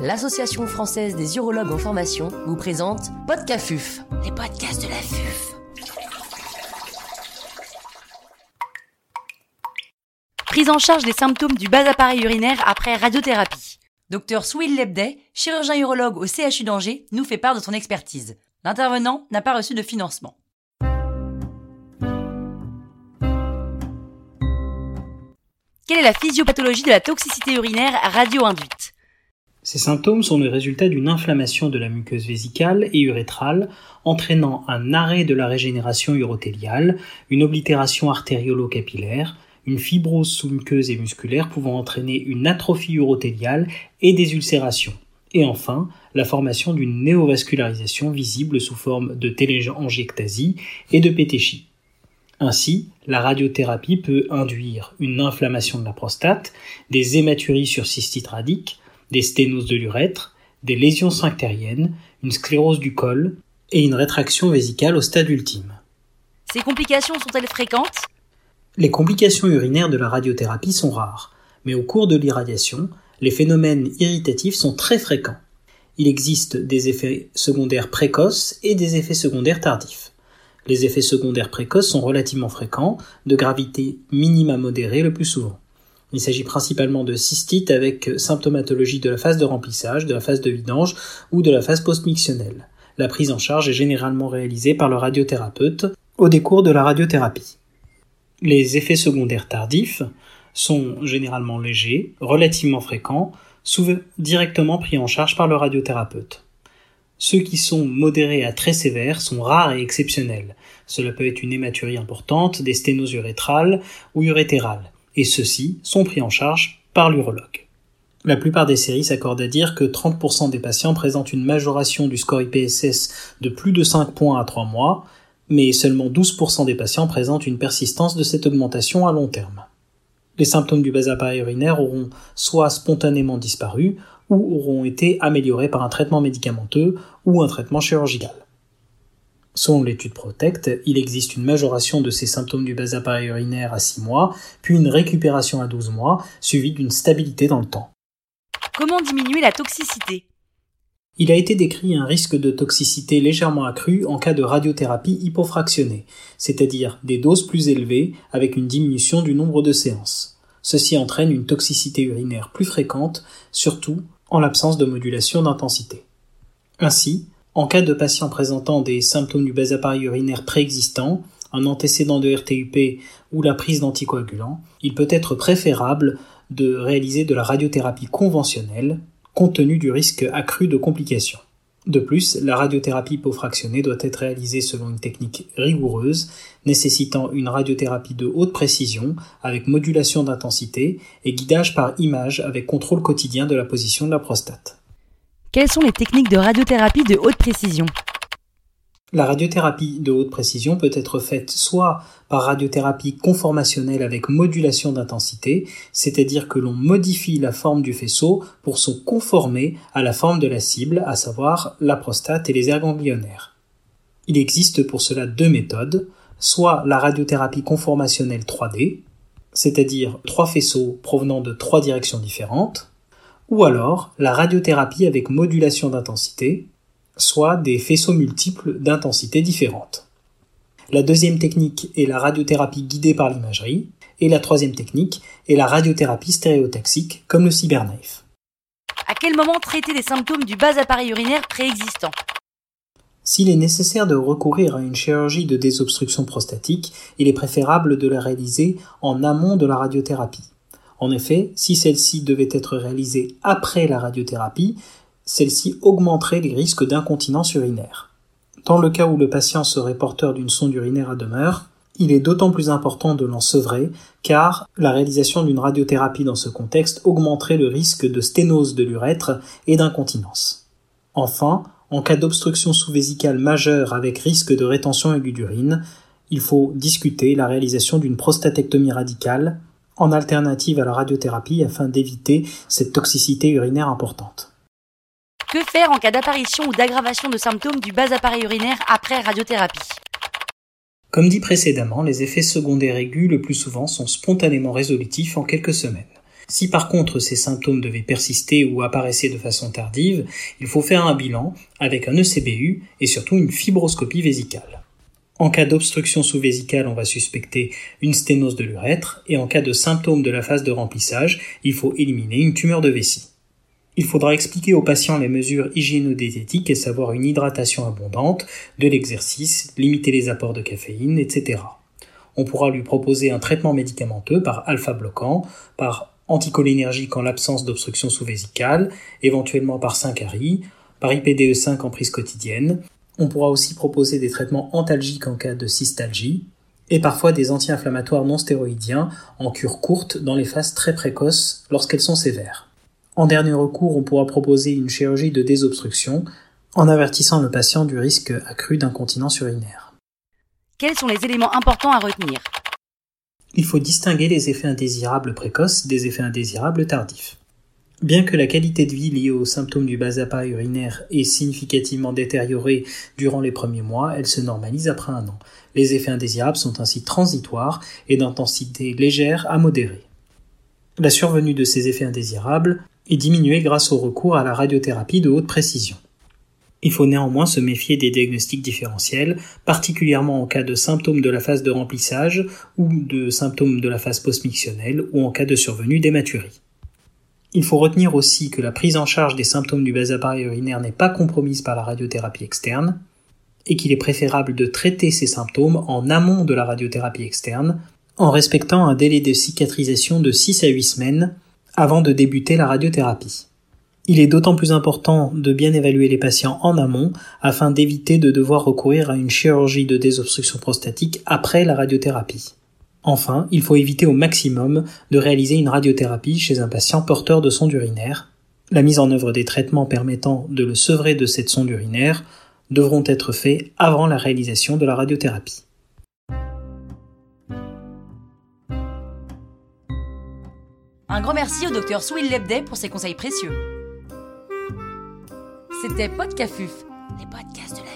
l'Association française des urologues en formation vous présente Podcafuf, les podcasts de la FUF. Prise en charge des symptômes du bas appareil urinaire après radiothérapie. Docteur Souil Lebday, chirurgien urologue au CHU d'Angers, nous fait part de son expertise. L'intervenant n'a pas reçu de financement. Quelle est la physiopathologie de la toxicité urinaire radio-induite Ces symptômes sont le résultat d'une inflammation de la muqueuse vésicale et urétrale entraînant un arrêt de la régénération urothéliale, une oblitération artériolo-capillaire, une fibrose sous-muqueuse et musculaire pouvant entraîner une atrophie urothéliale et des ulcérations. Et enfin, la formation d'une néovascularisation visible sous forme de téléangiectasie et de pétéchie. Ainsi, la radiothérapie peut induire une inflammation de la prostate, des hématuries sur cystite radique, des sténoses de l'urètre, des lésions sphinctériennes, une sclérose du col et une rétraction vésicale au stade ultime. Ces complications sont-elles fréquentes? Les complications urinaires de la radiothérapie sont rares, mais au cours de l'irradiation, les phénomènes irritatifs sont très fréquents. Il existe des effets secondaires précoces et des effets secondaires tardifs. Les effets secondaires précoces sont relativement fréquents, de gravité minime modérée le plus souvent. Il s'agit principalement de cystite avec symptomatologie de la phase de remplissage, de la phase de vidange ou de la phase post-mictionnelle. La prise en charge est généralement réalisée par le radiothérapeute au décours de la radiothérapie. Les effets secondaires tardifs sont généralement légers, relativement fréquents, souvent directement pris en charge par le radiothérapeute. Ceux qui sont modérés à très sévères sont rares et exceptionnels. Cela peut être une hématurie importante, des sténoses urétrales ou urétérales, et ceux-ci sont pris en charge par l'urologue. La plupart des séries s'accordent à dire que 30% des patients présentent une majoration du score IPSS de plus de 5 points à 3 mois, mais seulement 12% des patients présentent une persistance de cette augmentation à long terme. Les symptômes du bas appareil urinaire auront soit spontanément disparu, ou auront été améliorés par un traitement médicamenteux ou un traitement chirurgical. Selon l'étude Protect, il existe une majoration de ces symptômes du bas appareil urinaire à 6 mois, puis une récupération à 12 mois, suivie d'une stabilité dans le temps. Comment diminuer la toxicité? Il a été décrit un risque de toxicité légèrement accru en cas de radiothérapie hypofractionnée, c'est-à-dire des doses plus élevées avec une diminution du nombre de séances. Ceci entraîne une toxicité urinaire plus fréquente, surtout en l'absence de modulation d'intensité. Ainsi, en cas de patients présentant des symptômes du bas appareil urinaire préexistants, un antécédent de RTUP ou la prise d'anticoagulants, il peut être préférable de réaliser de la radiothérapie conventionnelle, compte tenu du risque accru de complications. De plus, la radiothérapie hypofractionnée doit être réalisée selon une technique rigoureuse, nécessitant une radiothérapie de haute précision, avec modulation d'intensité et guidage par image avec contrôle quotidien de la position de la prostate. Quelles sont les techniques de radiothérapie de haute précision La radiothérapie de haute précision peut être faite soit par radiothérapie conformationnelle avec modulation d'intensité, c'est-à-dire que l'on modifie la forme du faisceau pour se conformer à la forme de la cible, à savoir la prostate et les aires ganglionnaires. Il existe pour cela deux méthodes, soit la radiothérapie conformationnelle 3D, c'est-à-dire trois faisceaux provenant de trois directions différentes, ou alors la radiothérapie avec modulation d'intensité, soit des faisceaux multiples d'intensité différentes. La deuxième technique est la radiothérapie guidée par l'imagerie, et la troisième technique est la radiothérapie stéréotaxique, comme le cyberknife. À quel moment traiter les symptômes du bas appareil urinaire préexistant? S'il est nécessaire de recourir à une chirurgie de désobstruction prostatique, il est préférable de la réaliser en amont de la radiothérapie. En effet, si celle-ci devait être réalisée après la radiothérapie, celle-ci augmenterait les risques d'incontinence urinaire. Dans le cas où le patient serait porteur d'une sonde urinaire à demeure, il est d'autant plus important de l'en sevrer car la réalisation d'une radiothérapie dans ce contexte augmenterait le risque de sténose de l'urètre et d'incontinence. Enfin, en cas d'obstruction sous-vésicale majeure avec risque de rétention aiguë d'urine, il faut discuter la réalisation d'une prostatectomie radicale en alternative à la radiothérapie afin d'éviter cette toxicité urinaire importante. Que faire en cas d'apparition ou d'aggravation de symptômes du bas appareil urinaire après radiothérapie? Comme dit précédemment, les effets secondaires aigus le plus souvent sont spontanément résolutifs en quelques semaines. Si par contre ces symptômes devaient persister ou apparaissaient de façon tardive, il faut faire un bilan avec un ECBU et surtout une fibroscopie vésicale. En cas d'obstruction sous-vésicale, on va suspecter une sténose de l'urètre et en cas de symptômes de la phase de remplissage, il faut éliminer une tumeur de vessie. Il faudra expliquer aux patients les mesures hygiéno-diététiques et savoir une hydratation abondante, de l'exercice, limiter les apports de caféine, etc. On pourra lui proposer un traitement médicamenteux par alpha-bloquant, par anticholinergique en l'absence d'obstruction sous-vésicale, éventuellement par 5 ARI, par IPDE5 en prise quotidienne. On pourra aussi proposer des traitements antalgiques en cas de cystalgie, et parfois des anti-inflammatoires non stéroïdiens en cure courte dans les phases très précoces lorsqu'elles sont sévères. En dernier recours, on pourra proposer une chirurgie de désobstruction en avertissant le patient du risque accru d'incontinence urinaire. Quels sont les éléments importants à retenir? Il faut distinguer les effets indésirables précoces des effets indésirables tardifs. Bien que la qualité de vie liée aux symptômes du bas urinaire est significativement détériorée durant les premiers mois, elle se normalise après un an. Les effets indésirables sont ainsi transitoires et d'intensité légère à modérée. La survenue de ces effets indésirables est diminuée grâce au recours à la radiothérapie de haute précision. Il faut néanmoins se méfier des diagnostics différentiels, particulièrement en cas de symptômes de la phase de remplissage ou de symptômes de la phase postmictionnelle ou en cas de survenue d'hématurie. Il faut retenir aussi que la prise en charge des symptômes du bas appareil urinaire n'est pas compromise par la radiothérapie externe et qu'il est préférable de traiter ces symptômes en amont de la radiothérapie externe en respectant un délai de cicatrisation de 6 à 8 semaines avant de débuter la radiothérapie. Il est d'autant plus important de bien évaluer les patients en amont afin d'éviter de devoir recourir à une chirurgie de désobstruction prostatique après la radiothérapie. Enfin, il faut éviter au maximum de réaliser une radiothérapie chez un patient porteur de sonde urinaire. La mise en œuvre des traitements permettant de le sevrer de cette sonde urinaire devront être faits avant la réalisation de la radiothérapie. Un grand merci au docteur Souil Lebday pour ses conseils précieux. C'était Podcafuf, les podcasts de la